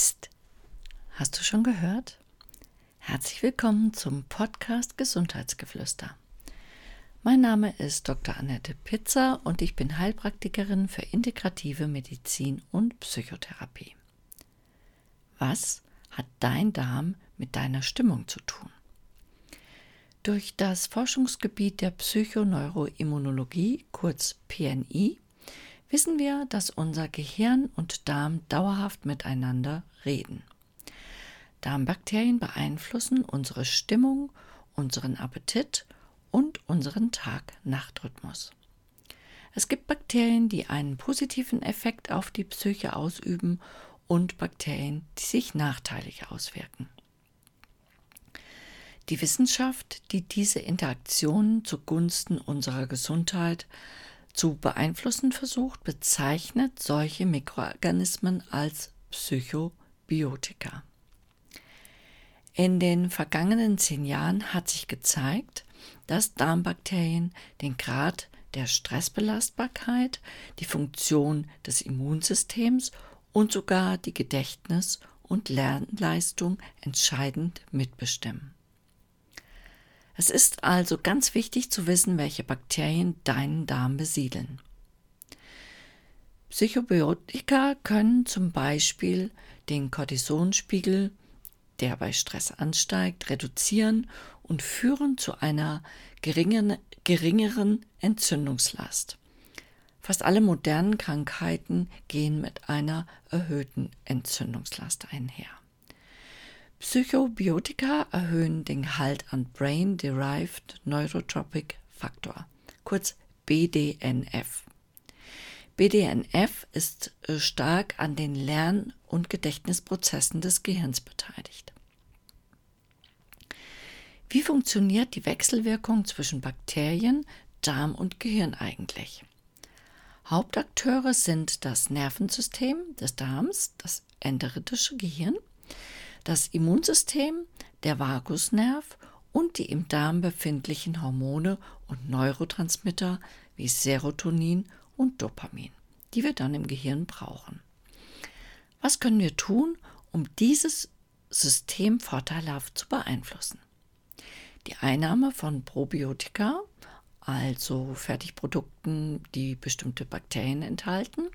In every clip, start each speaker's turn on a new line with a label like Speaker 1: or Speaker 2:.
Speaker 1: Psst, hast du schon gehört? Herzlich willkommen zum Podcast Gesundheitsgeflüster. Mein Name ist Dr. Annette Pitzer und ich bin Heilpraktikerin für integrative Medizin und Psychotherapie. Was hat dein Darm mit deiner Stimmung zu tun? Durch das Forschungsgebiet der Psychoneuroimmunologie, kurz PNI, wissen wir, dass unser Gehirn und Darm dauerhaft miteinander reden. Darmbakterien beeinflussen unsere Stimmung, unseren Appetit und unseren Tag-Nacht-Rhythmus. Es gibt Bakterien, die einen positiven Effekt auf die Psyche ausüben und Bakterien, die sich nachteilig auswirken. Die Wissenschaft, die diese Interaktionen zugunsten unserer Gesundheit zu beeinflussen versucht, bezeichnet solche Mikroorganismen als Psychobiotika. In den vergangenen zehn Jahren hat sich gezeigt, dass Darmbakterien den Grad der Stressbelastbarkeit, die Funktion des Immunsystems und sogar die Gedächtnis- und Lernleistung entscheidend mitbestimmen. Es ist also ganz wichtig zu wissen, welche Bakterien deinen Darm besiedeln. Psychobiotika können zum Beispiel den Cortisonspiegel, der bei Stress ansteigt, reduzieren und führen zu einer geringeren, geringeren Entzündungslast. Fast alle modernen Krankheiten gehen mit einer erhöhten Entzündungslast einher. Psychobiotika erhöhen den Gehalt an Brain-Derived Neurotropic Factor, kurz BDNF. BDNF ist äh, stark an den Lern- und Gedächtnisprozessen des Gehirns beteiligt. Wie funktioniert die Wechselwirkung zwischen Bakterien, Darm und Gehirn eigentlich? Hauptakteure sind das Nervensystem des Darms, das enteritische Gehirn, das Immunsystem, der Vagusnerv und die im Darm befindlichen Hormone und Neurotransmitter wie Serotonin und Dopamin, die wir dann im Gehirn brauchen. Was können wir tun, um dieses System vorteilhaft zu beeinflussen? Die Einnahme von Probiotika, also Fertigprodukten, die bestimmte Bakterien enthalten,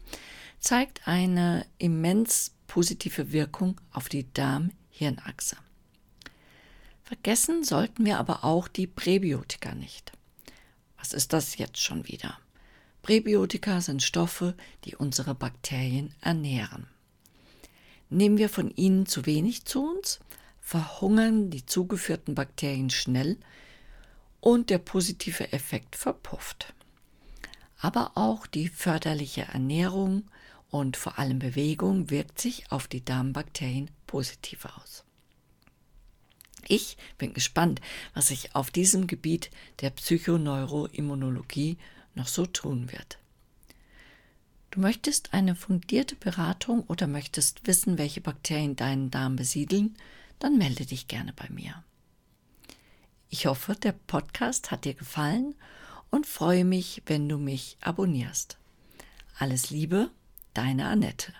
Speaker 1: zeigt eine immens positive Wirkung auf die Darm-Hirnachse. Vergessen sollten wir aber auch die Präbiotika nicht. Was ist das jetzt schon wieder? Präbiotika sind Stoffe, die unsere Bakterien ernähren. Nehmen wir von ihnen zu wenig zu uns, verhungern die zugeführten Bakterien schnell und der positive Effekt verpufft. Aber auch die förderliche Ernährung und vor allem Bewegung wirkt sich auf die Darmbakterien positiv aus. Ich bin gespannt, was sich auf diesem Gebiet der Psychoneuroimmunologie noch so tun wird. Du möchtest eine fundierte Beratung oder möchtest wissen, welche Bakterien deinen Darm besiedeln, dann melde dich gerne bei mir. Ich hoffe, der Podcast hat dir gefallen und freue mich, wenn du mich abonnierst. Alles Liebe, Deine Annette.